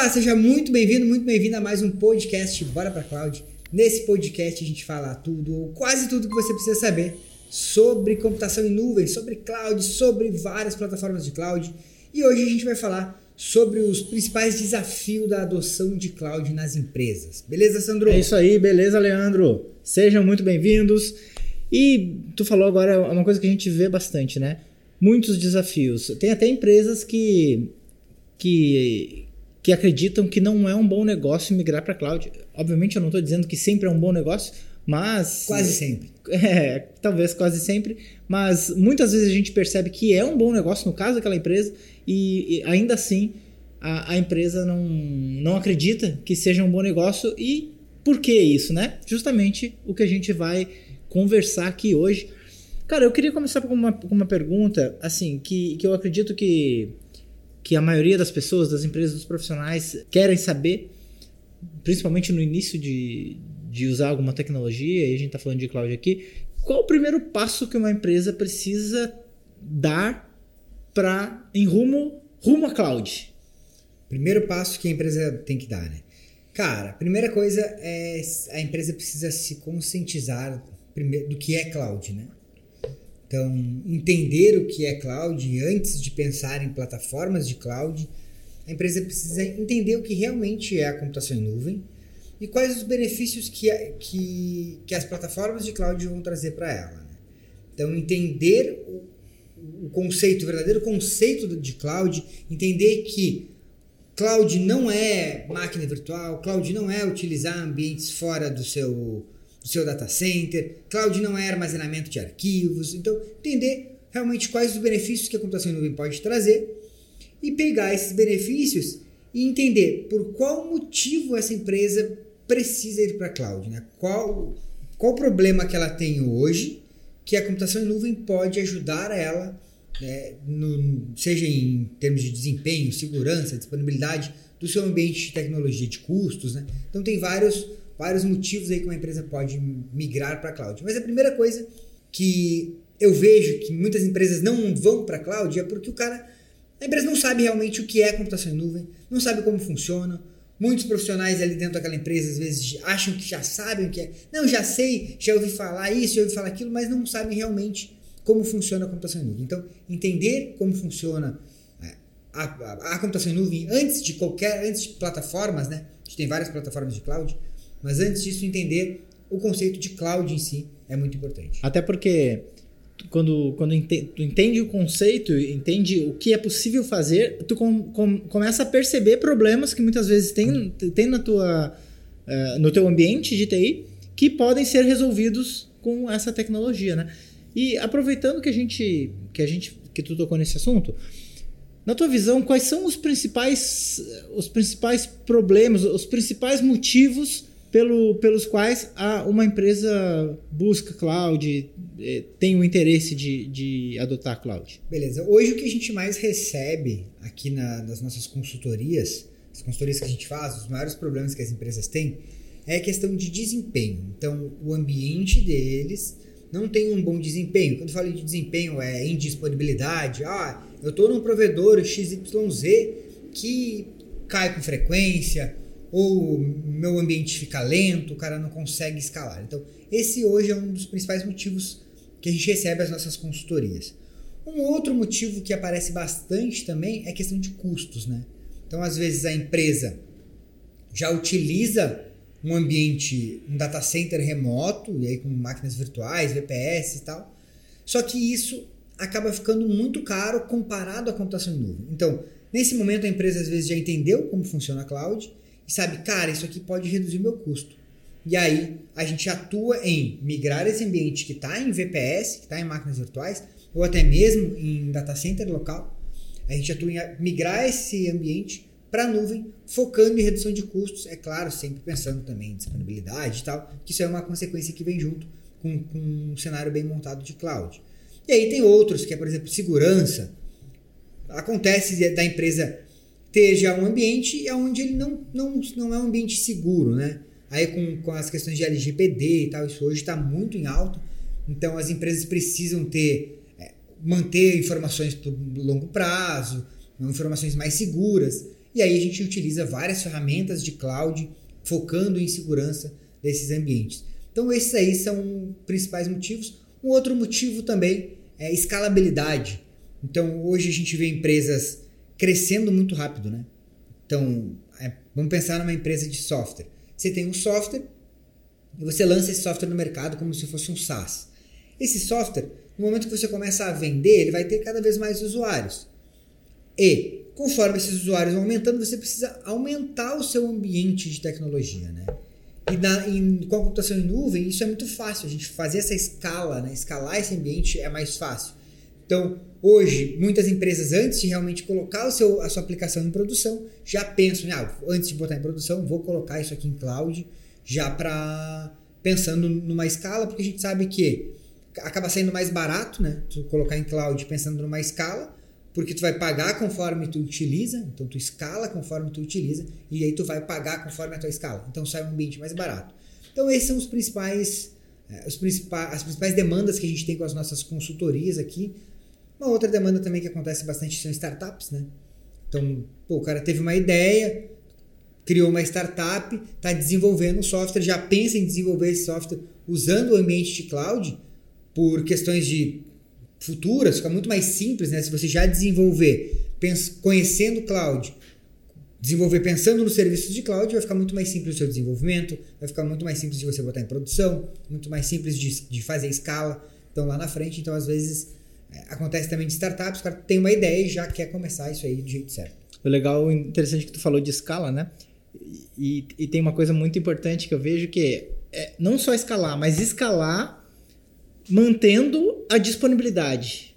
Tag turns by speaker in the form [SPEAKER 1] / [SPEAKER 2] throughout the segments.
[SPEAKER 1] Opa, seja muito bem-vindo, muito bem-vindo a mais um podcast Bora pra Cloud. Nesse podcast a gente fala tudo, ou quase tudo que você precisa saber sobre computação em nuvem, sobre cloud, sobre várias plataformas de cloud. E hoje a gente vai falar sobre os principais desafios da adoção de cloud nas empresas. Beleza, Sandro?
[SPEAKER 2] É isso aí, beleza, Leandro? Sejam muito bem-vindos. E tu falou agora uma coisa que a gente vê bastante, né? Muitos desafios. Tem até empresas que que que acreditam que não é um bom negócio migrar para cloud. Obviamente eu não estou dizendo que sempre é um bom negócio, mas
[SPEAKER 1] quase sempre.
[SPEAKER 2] É, talvez quase sempre, mas muitas vezes a gente percebe que é um bom negócio no caso daquela empresa e, e ainda assim a, a, empresa não, não acredita que seja um bom negócio e por que isso, né? Justamente o que a gente vai conversar aqui hoje. Cara, eu queria começar com uma, com uma pergunta, assim, que, que eu acredito que que a maioria das pessoas, das empresas, dos profissionais querem saber, principalmente no início de, de usar alguma tecnologia, e a gente está falando de cloud aqui, qual o primeiro passo que uma empresa precisa dar para em rumo rumo a cloud?
[SPEAKER 1] Primeiro passo que a empresa tem que dar, né? Cara, primeira coisa é a empresa precisa se conscientizar do que é cloud, né? Então, entender o que é cloud antes de pensar em plataformas de cloud, a empresa precisa entender o que realmente é a computação em nuvem e quais os benefícios que, que, que as plataformas de cloud vão trazer para ela. Né? Então, entender o, o conceito, o verdadeiro conceito de cloud, entender que cloud não é máquina virtual, cloud não é utilizar ambientes fora do seu do seu data center, cloud não é armazenamento de arquivos, então entender realmente quais os benefícios que a computação em nuvem pode trazer e pegar esses benefícios e entender por qual motivo essa empresa precisa ir para a cloud, né? Qual qual problema que ela tem hoje que a computação em nuvem pode ajudar ela, né, no, seja em termos de desempenho, segurança, disponibilidade do seu ambiente de tecnologia, de custos, né? Então tem vários vários motivos aí que uma empresa pode migrar para cloud. Mas a primeira coisa que eu vejo que muitas empresas não vão para cloud é porque o cara, a empresa não sabe realmente o que é computação em nuvem, não sabe como funciona. Muitos profissionais ali dentro daquela empresa às vezes acham que já sabem o que é. Não, já sei, já ouvi falar isso, já ouvi falar aquilo, mas não sabem realmente como funciona a computação em nuvem. Então, entender como funciona é, a, a, a computação em nuvem antes de qualquer, antes de plataformas, né? A gente tem várias plataformas de cloud mas antes disso, entender o conceito de cloud em si é muito importante.
[SPEAKER 2] Até porque quando, quando tu entende o conceito, entende o que é possível fazer, tu com, com, começa a perceber problemas que muitas vezes tem, tem na tua, uh, no teu ambiente de TI que podem ser resolvidos com essa tecnologia, né? E aproveitando que a gente que a gente que tu tocou nesse assunto, na tua visão, quais são os principais os principais problemas, os principais motivos pelo, pelos quais a, uma empresa busca cloud, eh, tem o interesse de, de adotar cloud?
[SPEAKER 1] Beleza. Hoje o que a gente mais recebe aqui na, nas nossas consultorias, as consultorias que a gente faz, os maiores problemas que as empresas têm, é a questão de desempenho. Então, o ambiente deles não tem um bom desempenho. Quando eu falo de desempenho, é indisponibilidade. Ah, eu estou num provedor XYZ que cai com frequência, ou meu ambiente fica lento, o cara não consegue escalar. Então, esse hoje é um dos principais motivos que a gente recebe as nossas consultorias. Um outro motivo que aparece bastante também é a questão de custos, né? Então, às vezes a empresa já utiliza um ambiente, um data center remoto, e aí com máquinas virtuais, VPS e tal. Só que isso acaba ficando muito caro comparado à computação em nuvem. Então, nesse momento a empresa às vezes já entendeu como funciona a cloud e sabe, cara, isso aqui pode reduzir o meu custo. E aí a gente atua em migrar esse ambiente que está em VPS, que está em máquinas virtuais, ou até mesmo em data center local. A gente atua em migrar esse ambiente para a nuvem, focando em redução de custos, é claro, sempre pensando também em disponibilidade e tal, que isso é uma consequência que vem junto com, com um cenário bem montado de cloud. E aí tem outros, que é, por exemplo, segurança. Acontece da empresa já um ambiente onde ele não, não, não é um ambiente seguro, né? Aí com, com as questões de LGPD e tal, isso hoje está muito em alta. Então as empresas precisam ter, é, manter informações por longo prazo, informações mais seguras. E aí a gente utiliza várias ferramentas de cloud focando em segurança desses ambientes. Então esses aí são principais motivos. Um outro motivo também é escalabilidade. Então hoje a gente vê empresas crescendo muito rápido, né? Então é, vamos pensar numa empresa de software. Você tem um software e você lança esse software no mercado como se fosse um SaaS. Esse software, no momento que você começa a vender, ele vai ter cada vez mais usuários. E conforme esses usuários vão aumentando, você precisa aumentar o seu ambiente de tecnologia, né? E na, em, com a computação em nuvem, isso é muito fácil. A gente fazer essa escala, né? escalar esse ambiente é mais fácil. Então, hoje, muitas empresas, antes de realmente colocar o seu, a sua aplicação em produção, já pensam, ah, antes de botar em produção, vou colocar isso aqui em cloud, já para pensando numa escala, porque a gente sabe que acaba sendo mais barato, né? Tu colocar em cloud pensando numa escala, porque tu vai pagar conforme tu utiliza, então tu escala conforme tu utiliza e aí tu vai pagar conforme a tua escala. Então sai um ambiente mais barato. Então esses são os principais, eh, os principais as principais demandas que a gente tem com as nossas consultorias aqui. Uma outra demanda também que acontece bastante são startups, né? Então, pô, o cara teve uma ideia, criou uma startup, está desenvolvendo um software, já pensa em desenvolver esse software usando o ambiente de cloud por questões de futuras, fica muito mais simples, né? Se você já desenvolver conhecendo cloud, desenvolver pensando nos serviços de cloud, vai ficar muito mais simples o seu desenvolvimento, vai ficar muito mais simples de você botar em produção, muito mais simples de, de fazer escala. Então lá na frente, então às vezes acontece também de startups, o cara tem uma ideia e já quer começar isso aí do jeito certo.
[SPEAKER 2] O legal, interessante que tu falou de escala, né? E, e tem uma coisa muito importante que eu vejo que é não só escalar, mas escalar mantendo a disponibilidade.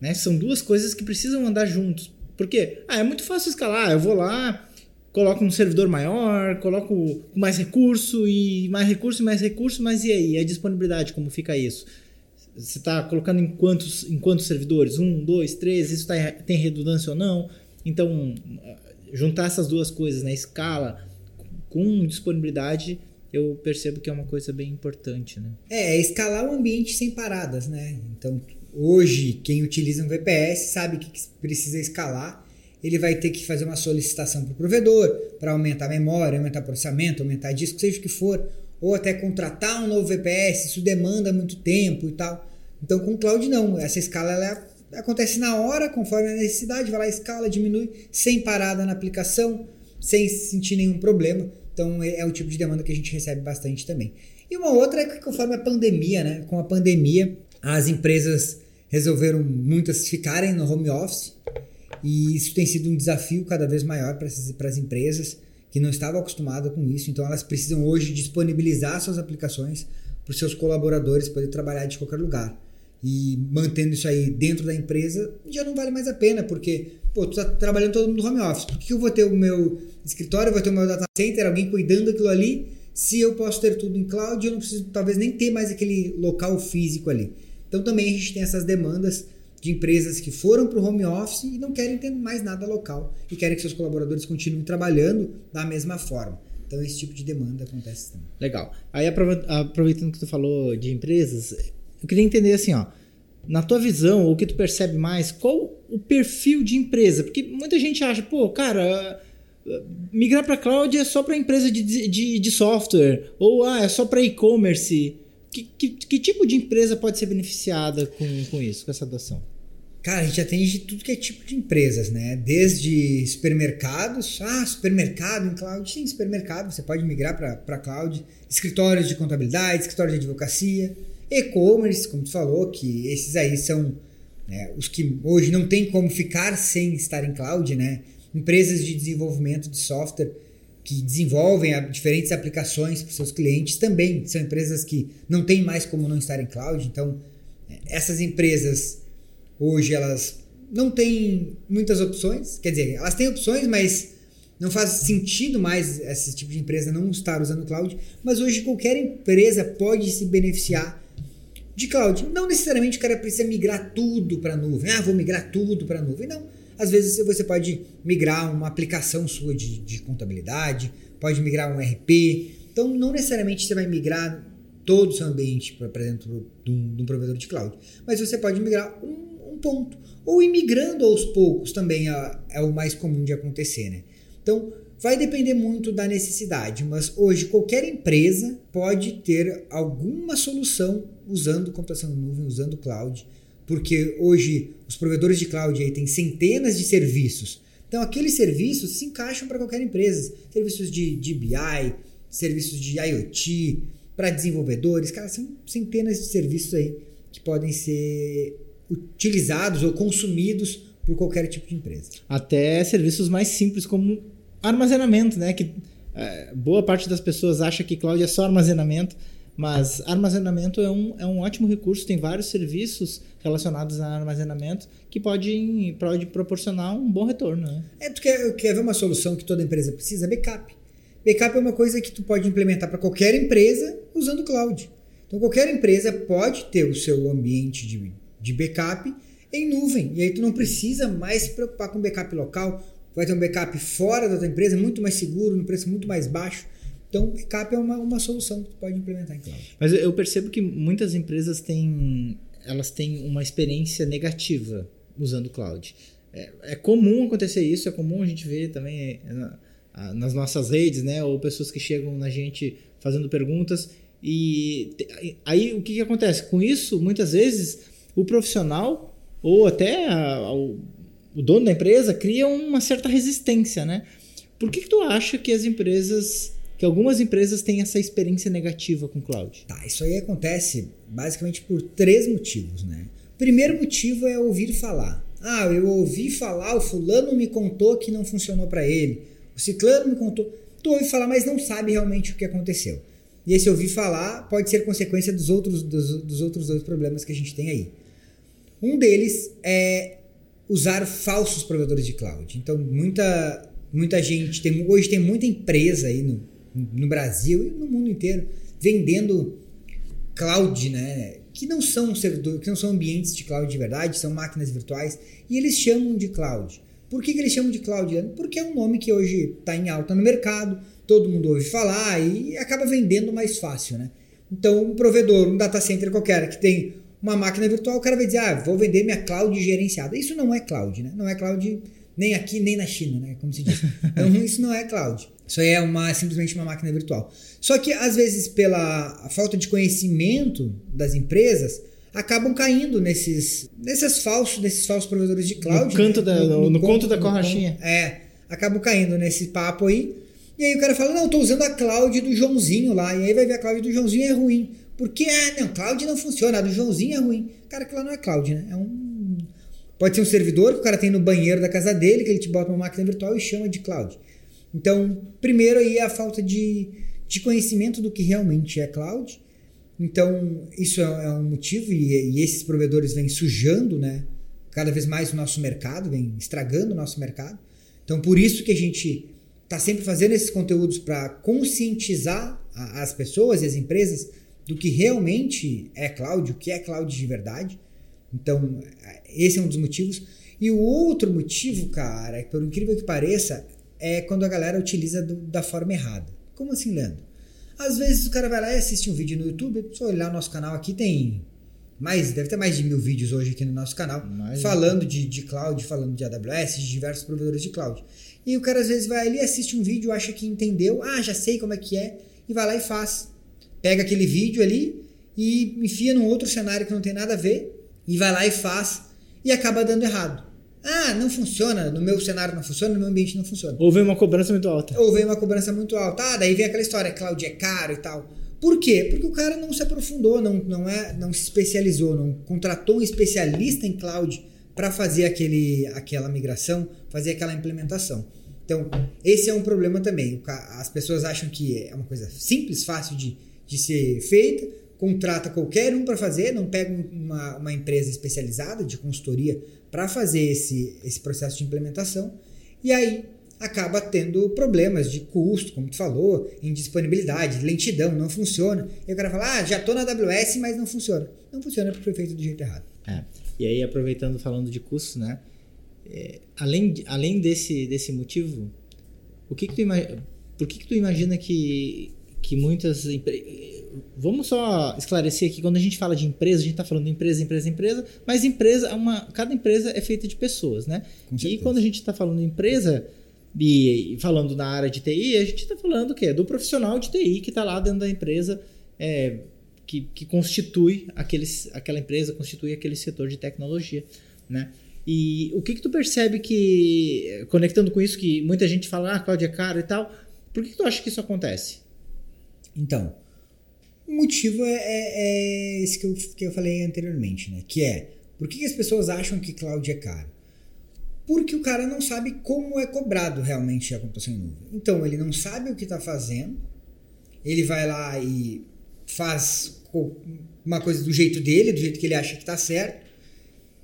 [SPEAKER 2] Né? São duas coisas que precisam andar juntos. Porque ah, é muito fácil escalar. Eu vou lá, coloco um servidor maior, coloco mais recurso e mais recurso e mais recurso, mas e aí? A disponibilidade, como fica isso? Você está colocando em quantos, em quantos servidores? Um, dois, três? Isso tá, tem redundância ou não? Então, juntar essas duas coisas, né? escala com disponibilidade, eu percebo que é uma coisa bem importante, né?
[SPEAKER 1] É, é escalar o ambiente sem paradas, né? Então, hoje, quem utiliza um VPS sabe que precisa escalar. Ele vai ter que fazer uma solicitação para o provedor para aumentar a memória, aumentar o processamento, aumentar disco, seja o que for, ou até contratar um novo VPS, isso demanda muito tempo e tal. Então, com o cloud, não. Essa escala ela acontece na hora, conforme a necessidade, vai lá, escala, diminui, sem parada na aplicação, sem sentir nenhum problema. Então é, é o tipo de demanda que a gente recebe bastante também. E uma outra é que conforme a pandemia, né? Com a pandemia, as empresas resolveram muitas ficarem no home office e isso tem sido um desafio cada vez maior para as empresas que não estavam acostumadas com isso. Então elas precisam hoje disponibilizar suas aplicações para os seus colaboradores poderem trabalhar de qualquer lugar. E mantendo isso aí dentro da empresa já não vale mais a pena, porque pô, tu tá trabalhando todo mundo no home office. Por que eu vou ter o meu escritório, vou ter o meu data center, alguém cuidando daquilo ali, se eu posso ter tudo em cloud, eu não preciso talvez nem ter mais aquele local físico ali. Então também a gente tem essas demandas de empresas que foram para o home office e não querem ter mais nada local e querem que seus colaboradores continuem trabalhando da mesma forma. Então esse tipo de demanda acontece também.
[SPEAKER 2] Legal. Aí aproveitando que tu falou de empresas, eu queria entender assim, ó, na tua visão, o que tu percebe mais, qual o perfil de empresa? Porque muita gente acha, pô, cara, migrar para cloud é só para empresa de, de, de, software, ou ah, é só para e-commerce. Que, que, que, tipo de empresa pode ser beneficiada com, com isso, com essa adoção?
[SPEAKER 1] Cara, a gente atende tudo que é tipo de empresas, né? Desde supermercados, ah, supermercado em cloud, sim, supermercado, você pode migrar para cloud, escritórios de contabilidade, escritórios de advocacia, e-commerce, como tu falou, que esses aí são né, os que hoje não tem como ficar sem estar em cloud, né? empresas de desenvolvimento de software que desenvolvem diferentes aplicações para seus clientes também são empresas que não tem mais como não estar em cloud. Então, essas empresas hoje elas não têm muitas opções, quer dizer, elas têm opções, mas não faz sentido mais esse tipo de empresa não estar usando cloud. Mas hoje qualquer empresa pode se beneficiar de cloud. Não necessariamente o cara precisa migrar tudo para nuvem. Ah, vou migrar tudo para nuvem. Não às vezes você pode migrar uma aplicação sua de, de contabilidade, pode migrar um RP. Então, não necessariamente você vai migrar todo o seu ambiente para dentro de um, de um, provedor de cloud, mas você pode migrar um, um ponto. Ou ir migrando aos poucos também é, é, o mais comum de acontecer, né? Então, vai depender muito da necessidade, mas hoje qualquer empresa pode ter alguma solução usando computação em nuvem, usando cloud, porque hoje os provedores de cloud aí têm centenas de serviços. Então, aqueles serviços se encaixam para qualquer empresa. Serviços de, de BI, serviços de IoT, para desenvolvedores, cara, são centenas de serviços aí que podem ser utilizados ou consumidos por qualquer tipo de empresa.
[SPEAKER 2] Até serviços mais simples como armazenamento, né? Que é, boa parte das pessoas acha que cloud é só armazenamento, mas armazenamento é um, é um ótimo recurso. Tem vários serviços relacionados a armazenamento que podem pode proporcionar um bom retorno. Né?
[SPEAKER 1] É, tu quer, quer ver uma solução que toda empresa precisa? Backup. Backup é uma coisa que tu pode implementar para qualquer empresa usando cloud. Então qualquer empresa pode ter o seu ambiente de, de backup em nuvem. E aí tu não precisa mais se preocupar com backup local. Vai ter um backup fora da tua empresa, muito mais seguro, no preço muito mais baixo. Então, backup é uma, uma solução que tu pode implementar em cloud.
[SPEAKER 2] Mas eu percebo que muitas empresas têm, elas têm uma experiência negativa usando cloud. É, é comum acontecer isso, é comum a gente ver também é, nas nossas redes, né? Ou pessoas que chegam na gente fazendo perguntas. E aí o que, que acontece? Com isso, muitas vezes, o profissional ou até a, o dono da empresa cria uma certa resistência, né? Por que, que tu acha que as empresas, que algumas empresas têm essa experiência negativa com cloud?
[SPEAKER 1] Tá, isso aí acontece basicamente por três motivos, né? Primeiro motivo é ouvir falar. Ah, eu ouvi falar, o fulano me contou que não funcionou para ele o ciclano me contou. Tu ouve falar, mas não sabe realmente o que aconteceu. E esse ouvir falar pode ser consequência dos outros, dos, dos outros dois problemas que a gente tem aí. Um deles é usar falsos provedores de cloud. Então, muita, muita gente, tem, hoje tem muita empresa aí no, no Brasil e no mundo inteiro vendendo cloud, né? Que não são servidores, que não são ambientes de cloud de verdade, são máquinas virtuais e eles chamam de cloud. Por que, que eles chamam de Cloud Porque é um nome que hoje está em alta no mercado, todo mundo ouve falar e acaba vendendo mais fácil, né? Então, um provedor, um data center qualquer que tem uma máquina virtual, o cara vai dizer, ah, vou vender minha cloud gerenciada. Isso não é cloud, né? Não é cloud nem aqui, nem na China, né? Como se diz. Então, isso não é cloud. Isso aí é uma, simplesmente uma máquina virtual. Só que, às vezes, pela falta de conhecimento das empresas, acabam caindo nesses, nesses falsos, nesses falsos provedores de cloud.
[SPEAKER 2] No canto né? da, no, no, no conto, da corrachinha.
[SPEAKER 1] É, acabam caindo nesse papo aí. E aí o cara fala, não, tô usando a cloud do Joãozinho lá. E aí vai ver a cloud do Joãozinho é ruim. Porque, ah, não, cloud não funciona, a do Joãozinho é ruim. Cara, aquilo não é cloud, né? É um... Pode ser um servidor que o cara tem no banheiro da casa dele, que ele te bota uma máquina virtual e chama de cloud. Então, primeiro aí é a falta de, de conhecimento do que realmente é cloud. Então, isso é, é um motivo, e, e, esses provedores vêm sujando né, cada vez mais o nosso mercado, vêm estragando o nosso mercado. Então, por isso que a gente está sempre fazendo esses conteúdos para conscientizar a, as pessoas e as empresas do que realmente é cloud, o que é cloud de verdade. Então, esse é um dos motivos. E o outro motivo, cara, por incrível que pareça, é quando a galera utiliza do, da forma errada. Como assim, Leandro? Às vezes o cara vai lá e assiste um vídeo no YouTube, só olhar o nosso canal aqui tem mais, deve ter mais de mil vídeos hoje aqui no nosso canal, mais falando de, de cloud, falando de AWS, de diversos provedores de cloud. E o cara às vezes vai ali, assiste um vídeo, acha que entendeu, ah, já sei como é que é, e vai lá e faz. Pega aquele vídeo ali e enfia num outro cenário que não tem nada a ver, e vai lá e faz, e acaba dando errado. Ah, não funciona, no meu cenário não funciona, no meu ambiente não funciona.
[SPEAKER 2] Ou vem uma cobrança muito alta.
[SPEAKER 1] Ou vem uma cobrança muito alta. Ah, daí vem aquela história, cloud é caro e tal. Por quê? Porque o cara não se aprofundou, não, não, é, não se especializou, não contratou um especialista em cloud para fazer aquele, aquela migração, fazer aquela implementação. Então, esse é um problema também. As pessoas acham que é uma coisa simples, fácil de, de ser feita, contrata qualquer um para fazer, não pega uma, uma empresa especializada de consultoria para fazer esse, esse processo de implementação e aí acaba tendo problemas de custo, como tu falou, indisponibilidade, lentidão, não funciona. E o cara fala, ah, já estou na AWS, mas não funciona. Não funciona porque foi feito do jeito errado.
[SPEAKER 2] É. E aí, aproveitando, falando de custos, né? É, além, além desse, desse motivo, o que, que tu imagina, por que, que tu imagina que, que muitas empresas vamos só esclarecer aqui, quando a gente fala de empresa, a gente está falando de empresa, empresa, empresa, mas empresa, uma, cada empresa é feita de pessoas, né? E quando a gente está falando de empresa, E, e falando na área de TI, a gente está falando o quê? Do profissional de TI que está lá dentro da empresa, é, que, que constitui aqueles, aquela empresa, constitui aquele setor de tecnologia, né? E o que que tu percebe que, conectando com isso, que muita gente fala, ah, cloud é caro e tal, por que, que tu acha que isso acontece?
[SPEAKER 1] Então, o motivo é, é, é esse que eu, que eu falei anteriormente, né? Que é, por que, as pessoas acham que cloud é caro? Porque o cara não sabe como é cobrado realmente a computação em nuvem. Então, ele não sabe o que está fazendo, ele vai lá e faz uma coisa do jeito dele, do jeito que ele acha que está certo,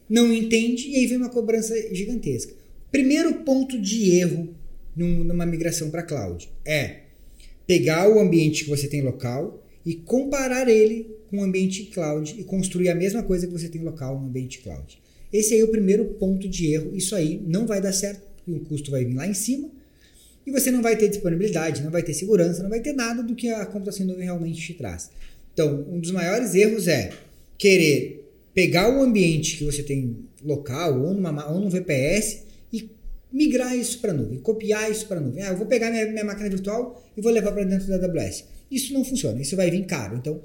[SPEAKER 1] não entende e aí vem uma cobrança gigantesca. Primeiro ponto de erro numa migração para cloud é pegar o ambiente que você tem local e comparar ele com o ambiente cloud e construir a mesma coisa que você tem local no ambiente cloud. Esse aí é o primeiro ponto de erro. Isso aí não vai dar certo, o custo vai vir lá em cima e você não vai ter disponibilidade, não vai ter segurança, não vai ter nada do que a computação em nuvem realmente te traz. Então, um dos maiores erros é querer pegar o ambiente que você tem local ou, numa, ou no VPS migrar isso para a nuvem, copiar isso para a nuvem. Ah, eu vou pegar minha, minha máquina virtual e vou levar para dentro da AWS. Isso não funciona, isso vai vir caro. Então,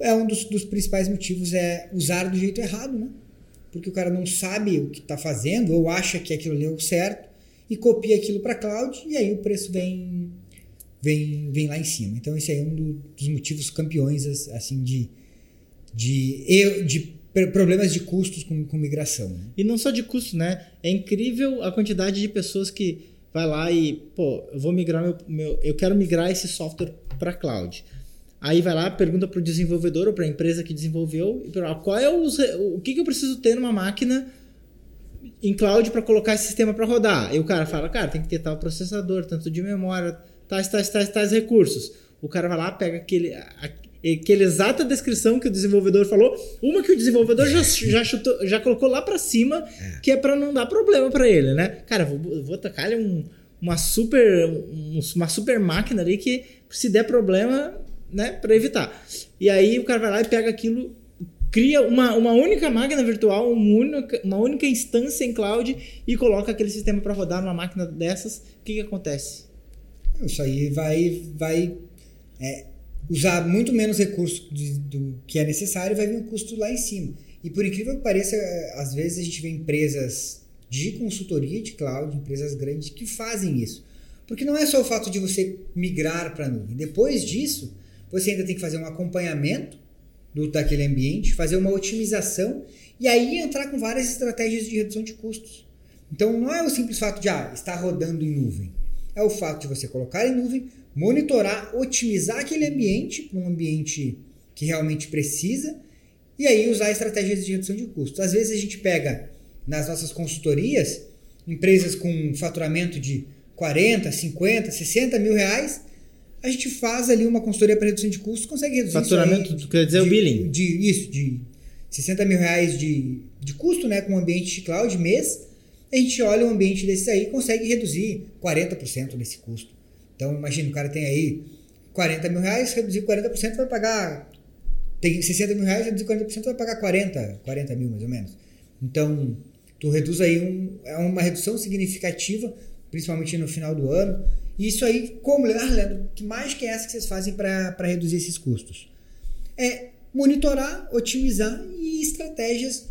[SPEAKER 1] é um dos, dos principais motivos é usar do jeito errado, né? Porque o cara não sabe o que está fazendo ou acha que aquilo é o certo e copia aquilo para cloud e aí o preço vem vem, vem lá em cima. Então esse é um do, dos motivos campeões assim de de, de problemas de custos com, com migração. Né?
[SPEAKER 2] E não só de custos, né? É incrível a quantidade de pessoas que vai lá e, pô, eu vou migrar meu, meu eu quero migrar esse software para cloud. Aí vai lá, pergunta para o desenvolvedor ou para a empresa que desenvolveu, qual é o, o que, que eu preciso ter numa máquina em cloud para colocar esse sistema para rodar. E o cara fala, cara, tem que ter tal processador, tanto de memória, tais, tais, tais, tais recursos. O cara vai lá, pega aquele, aquela exata descrição que o desenvolvedor falou, uma que o desenvolvedor já, já, chutou, já colocou lá para cima, é. que é para não dar problema para ele, né? Cara, vou, vou tacar ele um, uma super uma super máquina ali que se der problema, né, para evitar. E aí o cara vai lá e pega aquilo cria uma, uma única máquina virtual, uma única, uma única instância em cloud e coloca aquele sistema para rodar numa máquina dessas, o que, que acontece?
[SPEAKER 1] Isso aí vai, vai é, usar muito menos recurso de, do que é necessário vai vir um custo lá em cima. E por incrível que pareça, às vezes a gente vê empresas de consultoria de cloud, empresas grandes que fazem isso. Porque não é só o fato de você migrar para a nuvem. Depois disso, você ainda tem que fazer um acompanhamento do, daquele ambiente, fazer uma otimização e aí entrar com várias estratégias de redução de custos. Então não é o simples fato de ah, estar rodando em nuvem. É o fato de você colocar em nuvem, monitorar, otimizar aquele ambiente para um ambiente que realmente precisa e aí usar estratégias de redução de custos. Às vezes a gente pega nas nossas consultorias empresas com faturamento de 40, 50, 60 mil reais a gente faz ali uma consultoria para redução de custos, consegue reduzir
[SPEAKER 2] Faturamento,
[SPEAKER 1] isso aí,
[SPEAKER 2] quer dizer
[SPEAKER 1] de,
[SPEAKER 2] o billing?
[SPEAKER 1] De, isso, de 60 mil reais de, de custo né, com um ambiente de cloud mês, a gente olha um ambiente desse aí e consegue reduzir 40% desse custo. Então, imagina, o cara tem aí 40 mil reais, reduzir 40% vai pagar. Tem 60 mil reais, reduzir 40% vai pagar 40, 40 mil mais ou menos. Então, tu reduz aí um, é uma redução significativa, principalmente no final do ano. E isso aí, como, ah, Leandro, que mágica é essa que vocês fazem para reduzir esses custos? É monitorar, otimizar e estratégias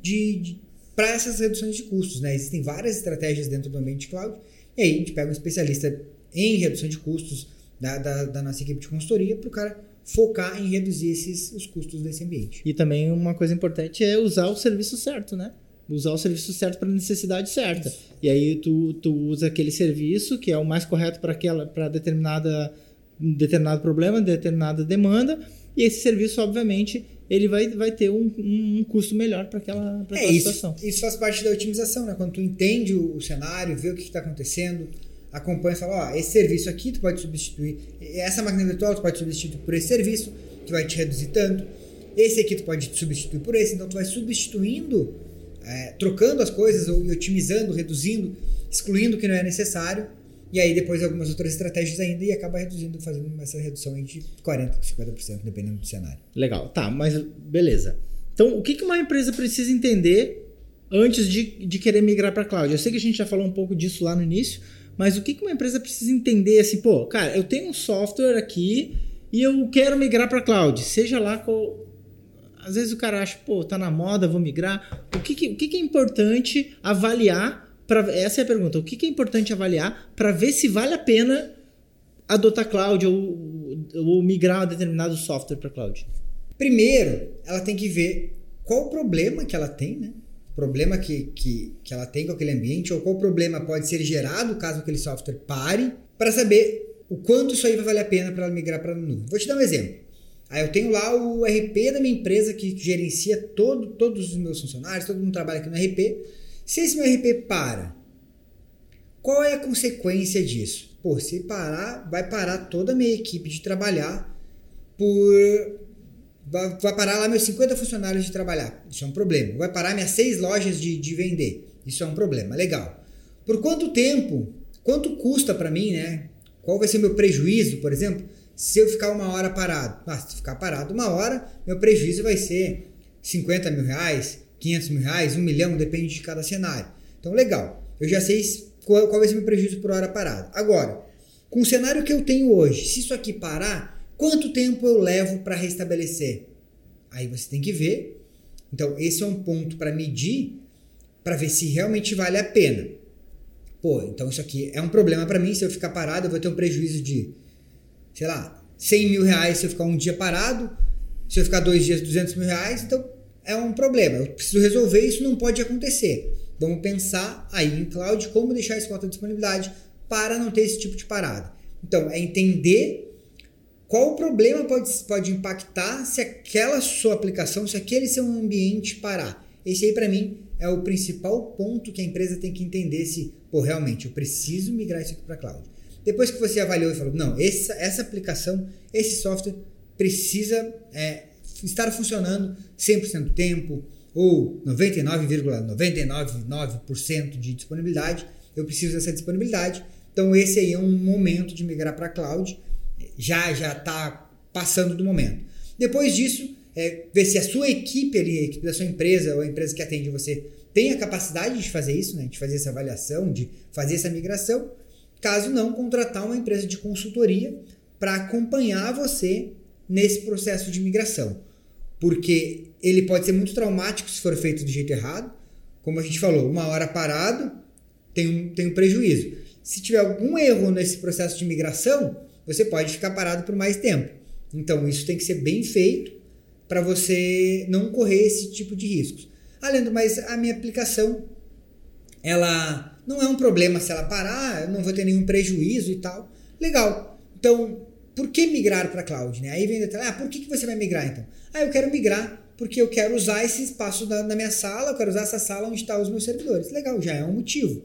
[SPEAKER 1] de, de para essas reduções de custos. Né? Existem várias estratégias dentro do ambiente cloud, e aí a gente pega um especialista em redução de custos da, da, da nossa equipe de consultoria para o cara focar em reduzir esses, os custos desse ambiente.
[SPEAKER 2] E também uma coisa importante é usar o serviço certo, né? usar o serviço certo para a necessidade certa. Isso. E aí tu, tu usa aquele serviço que é o mais correto para aquela para determinada determinado problema, determinada demanda, e esse serviço obviamente ele vai, vai ter um, um custo melhor para aquela, pra
[SPEAKER 1] é, isso, situação. Isso faz parte da otimização, né? Quando tu entende o, o cenário, vê o que está acontecendo, acompanha e fala, ó, esse serviço aqui tu pode substituir, essa máquina virtual tu pode substituir por esse serviço, que vai te reduzir tanto, esse aqui tu pode substituir por esse, então tu vai substituindo é, trocando as coisas ou otimizando, reduzindo, excluindo o que não é necessário. E aí depois algumas outras estratégias ainda e acaba reduzindo, fazendo essa redução de 40%, 50%, dependendo do cenário.
[SPEAKER 2] Legal, tá, mas beleza. Então, o que, que uma empresa precisa entender antes de, de querer migrar para cloud? Eu sei que a gente já falou um pouco disso lá no início, Mas o que que uma empresa precisa entender assim, pô, cara, eu tenho um software aqui e eu quero migrar para cloud, seja lá qual às vezes o cara acha, pô, tá na moda, vou migrar. O que, que o que, que é importante avaliar? Pra, essa é a pergunta. O que, que é importante avaliar para ver se vale a pena adotar cloud ou, ou migrar um determinado software para cloud?
[SPEAKER 1] Primeiro, ela tem que ver qual o problema que ela tem, né? Problema que, que, que ela tem com aquele ambiente, ou qual problema pode ser gerado caso aquele software pare, para saber o quanto isso aí vai valer a pena para ela migrar para a nuvem. Vou te dar um exemplo. Aí eu tenho lá o RP da minha empresa que gerencia todo, todos os meus funcionários, todo mundo trabalha aqui no RP. Se esse meu RP para, qual é a consequência disso? Pô, se parar, vai parar toda a minha equipe de trabalhar por. Vai, parar lá meus 50 funcionários de trabalhar. Isso é um problema. Vai parar minhas seis lojas de, de vender. Isso é um problema. Legal. Por quanto tempo? Quanto custa para mim, né? Qual vai ser meu prejuízo, por exemplo? Se eu ficar uma hora parado, ah, se ficar parado uma hora, meu prejuízo vai ser 50 mil reais, 500 mil reais, 1 milhão, depende de cada cenário. Então, legal. Eu já sei qual, qual vai ser meu prejuízo por hora parado. Agora, com o cenário que eu tenho hoje, se isso aqui parar, quanto tempo eu levo para restabelecer? Aí você tem que ver. Então, esse é um ponto para medir, para ver se realmente vale a pena. Pô, então isso aqui é um problema para mim. Se eu ficar parado, eu vou ter um prejuízo de sei lá, 100 mil reais se eu ficar um dia parado, se eu ficar dois dias, 200 mil reais, então é um problema. Eu preciso resolver isso, não pode acontecer. Vamos pensar aí em cloud como deixar esse cota de disponibilidade para não ter esse tipo de parada. Então, é entender qual o problema pode, pode impactar se aquela sua aplicação, se aquele seu ambiente parar. Esse aí, para mim, é o principal ponto que a empresa tem que entender se, pô, realmente, eu preciso migrar isso aqui para cloud. Depois que você avaliou e falou, não, essa, essa aplicação, esse software precisa é, estar funcionando 100% do tempo ou 99,999% de disponibilidade, eu preciso dessa disponibilidade. Então esse aí é um momento de migrar para cloud, já já está passando do momento. Depois disso, é, ver se a sua equipe ali, a equipe da sua empresa ou a empresa que atende você tem a capacidade de fazer isso, né, de fazer essa avaliação, de fazer essa migração Caso não, contratar uma empresa de consultoria para acompanhar você nesse processo de migração. Porque ele pode ser muito traumático se for feito do jeito errado. Como a gente falou, uma hora parado tem um, tem um prejuízo. Se tiver algum erro nesse processo de migração, você pode ficar parado por mais tempo. Então, isso tem que ser bem feito para você não correr esse tipo de riscos. Além do mais, a minha aplicação ela não é um problema se ela parar, eu não vou ter nenhum prejuízo e tal. Legal. Então, por que migrar para cloud? Né? Aí vem detalhe, ah, por que, que você vai migrar então? Ah, eu quero migrar porque eu quero usar esse espaço na minha sala, eu quero usar essa sala onde estão os meus servidores. Legal, já é um motivo.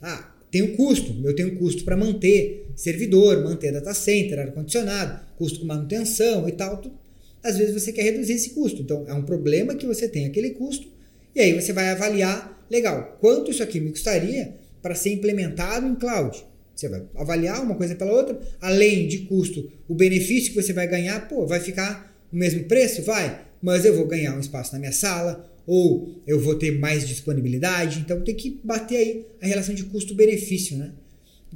[SPEAKER 1] Ah, tem um custo, eu tenho custo para manter servidor, manter data center, ar-condicionado, custo com manutenção e tal. Às vezes você quer reduzir esse custo. Então, é um problema que você tem aquele custo, e aí você vai avaliar legal, quanto isso aqui me custaria para ser implementado em cloud? Você vai avaliar uma coisa pela outra, além de custo, o benefício que você vai ganhar, pô, vai ficar o mesmo preço? Vai, mas eu vou ganhar um espaço na minha sala, ou eu vou ter mais disponibilidade, então tem que bater aí a relação de custo-benefício, né?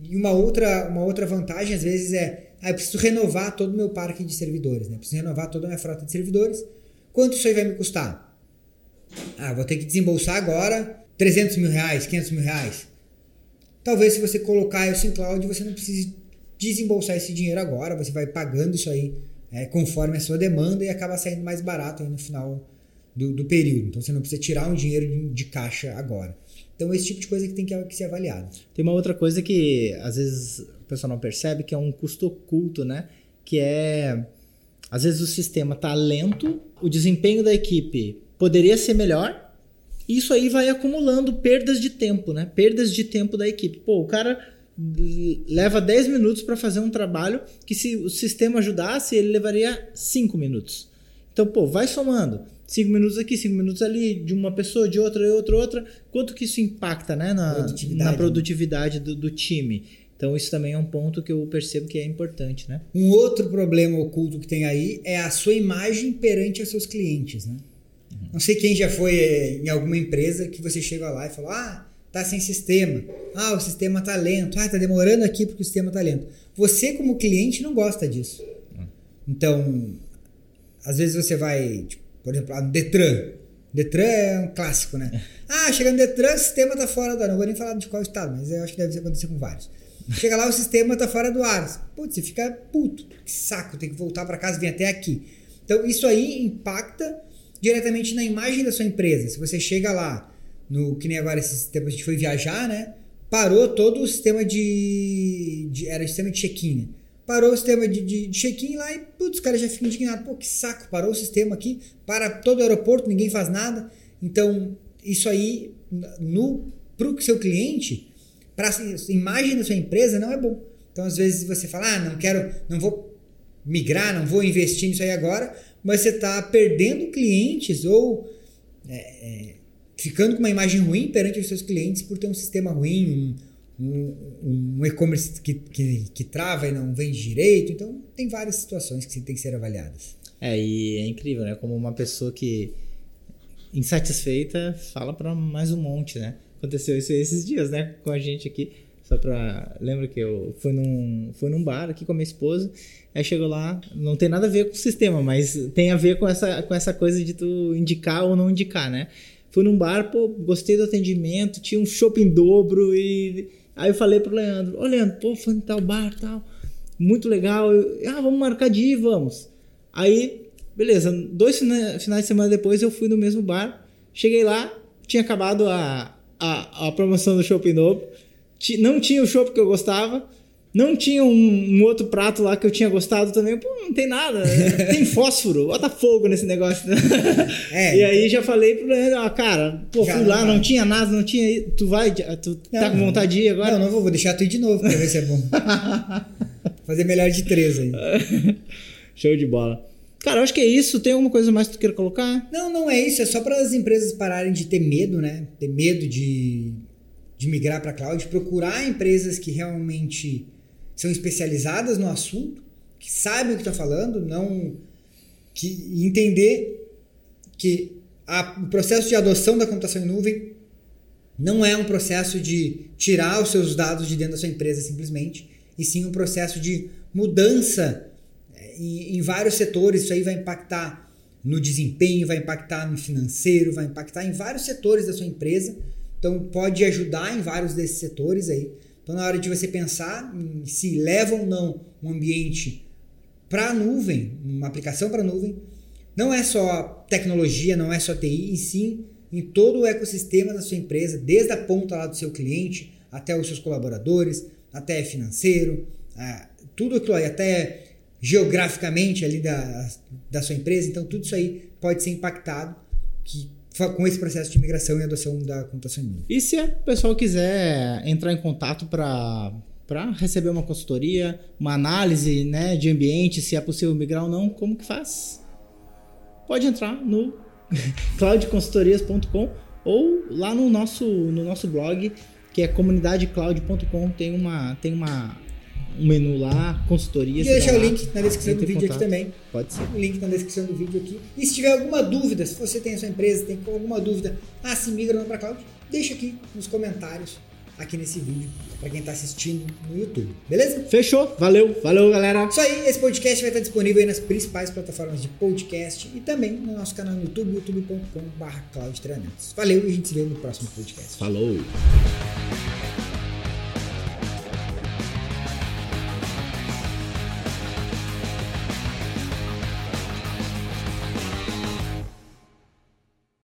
[SPEAKER 1] E uma outra, uma outra vantagem, às vezes, é ah, eu preciso renovar todo o meu parque de servidores, né? preciso renovar toda a minha frota de servidores. Quanto isso aí vai me custar? Ah, vou ter que desembolsar agora 300 mil reais, 500 mil reais. Talvez se você colocar isso em cloud, você não precise desembolsar esse dinheiro agora, você vai pagando isso aí é, conforme a sua demanda e acaba saindo mais barato aí no final do, do período. Então você não precisa tirar um dinheiro de, caixa agora. Então esse tipo de coisa que tem que, que ser avaliado.
[SPEAKER 2] Tem uma outra coisa que às vezes o pessoal não percebe, que é um custo oculto, né? Que é às vezes o sistema está lento, o desempenho da equipe poderia ser melhor. Isso aí vai acumulando perdas de tempo, né? Perdas de tempo da equipe. Pô, o cara leva 10 minutos para fazer um trabalho que se o sistema ajudasse, ele levaria 5 minutos. Então, pô, vai somando. 5 minutos aqui, 5 minutos ali, de uma pessoa, de outra, de outra, outra. Quanto que isso impacta né, na produtividade, na produtividade do, do time? Então, isso também é um ponto que eu percebo que é importante, né?
[SPEAKER 1] Um outro problema oculto que tem aí é a sua imagem perante os seus clientes, né? Não sei quem já foi eh, em alguma empresa que você chega lá e fala: Ah, tá sem sistema. Ah, o sistema tá lento. Ah, tá demorando aqui porque o sistema tá lento. Você, como cliente, não gosta disso. Então, às vezes você vai, tipo, por exemplo, no Detran. Detran é um clássico, né? Ah, chegando no Detran, o sistema tá fora do ar. Não vou nem falar de qual estado, mas eu acho que deve acontecer com vários. Chega lá, o sistema tá fora do ar. Putz, você fica puto. Que saco, tem que voltar para casa e vir até aqui. Então, isso aí impacta diretamente na imagem da sua empresa. Se você chega lá, no que nem agora esses tempos a gente foi viajar, né? Parou todo o sistema de. de era o sistema de check-in. Parou o sistema de, de, de check-in lá e, putz, os caras já ficam indignados. Pô, que saco, parou o sistema aqui, para todo o aeroporto, ninguém faz nada. Então, isso aí, no, pro seu cliente, para a imagem da sua empresa, não é bom. Então, às vezes você fala, ah, não quero, não vou migrar, não vou investir nisso aí agora, mas você está perdendo clientes ou é, é, ficando com uma imagem ruim perante os seus clientes por ter um sistema ruim, um, um, e-commerce que, que, que trava e não vende direito. Então, tem várias situações que tem que ser avaliadas.
[SPEAKER 2] É, e é incrível, né? Como uma pessoa que insatisfeita fala para mais um monte, né? Aconteceu isso esses dias, né? Com a gente aqui. Só pra. Lembra que eu fui num, fui num bar aqui com a minha esposa. Aí chegou lá, não tem nada a ver com o sistema, mas tem a ver com essa, com essa coisa de tu indicar ou não indicar, né? Fui num bar, pô, gostei do atendimento, tinha um shopping dobro e Aí eu falei pro Leandro, ô Leandro, pô, foi em tal bar tal, muito legal. Eu, ah, vamos marcar de ir, vamos. Aí, beleza, dois finais de semana depois eu fui no mesmo bar, cheguei lá, tinha acabado a, a, a promoção do Shopping Novo, não tinha o shopping que eu gostava, não tinha um, um, outro prato lá que eu tinha gostado também. Pô, não tem nada. Tem fósforo. Bota fogo nesse negócio. É, e aí já falei pro Leandro, ah, cara, pô, fui lá, não, não tinha nada, não tinha. Tu vai, tu não, tá com vontade de ir agora?
[SPEAKER 1] Não, não vou, vou deixar tu ir de novo pra ver se é bom. Fazer melhor de três aí.
[SPEAKER 2] Show de bola. Cara, eu acho que é isso. Tem alguma coisa mais que tu queira colocar?
[SPEAKER 1] Não, não é isso. É só para as empresas pararem de ter medo, né? Ter medo de, de migrar para cloud, procurar empresas que realmente são especializadas no assunto, que sabem o que estão falando, não que entender que a, o processo de adoção da computação em nuvem não é um processo de tirar os seus dados de dentro da sua empresa simplesmente, e sim um processo de mudança é, em, em vários setores. Isso aí vai impactar no desempenho, vai impactar no financeiro, vai impactar em vários setores da sua empresa. Então pode ajudar em vários desses setores aí. Então, na hora de você pensar se leva ou não um ambiente para a nuvem, uma aplicação para a nuvem, não é só tecnologia, não é só TI, e sim em todo o ecossistema da sua empresa, desde a ponta lá do seu cliente até os seus colaboradores, até financeiro, tudo aquilo aí, até geograficamente ali da, da sua empresa. Então, tudo isso aí pode ser impactado que com esse processo de migração e adoção da computação em
[SPEAKER 2] E se o pessoal quiser entrar em contato para para receber uma consultoria, uma análise né, de ambiente, se é possível migrar ou não, como que faz? Pode entrar no cloudconsultorias.com ou lá no nosso, no nosso blog, que é comunidadecloud.com, tem uma, tem uma um menu lá, consultoria.
[SPEAKER 1] E deixar o link na descrição do vídeo aqui também.
[SPEAKER 2] Pode ser.
[SPEAKER 1] O link na descrição do vídeo aqui. E se tiver alguma dúvida, se você tem a sua empresa, tem alguma dúvida, ah, se migra ou não para cloud, deixa aqui nos comentários aqui nesse vídeo para quem está assistindo no YouTube. Beleza?
[SPEAKER 2] Fechou. Valeu. Valeu, galera.
[SPEAKER 1] Isso aí. Esse podcast vai estar disponível aí nas principais plataformas de podcast e também no nosso canal no YouTube, youtube.com.br Valeu e a gente se vê no próximo podcast.
[SPEAKER 2] Falou.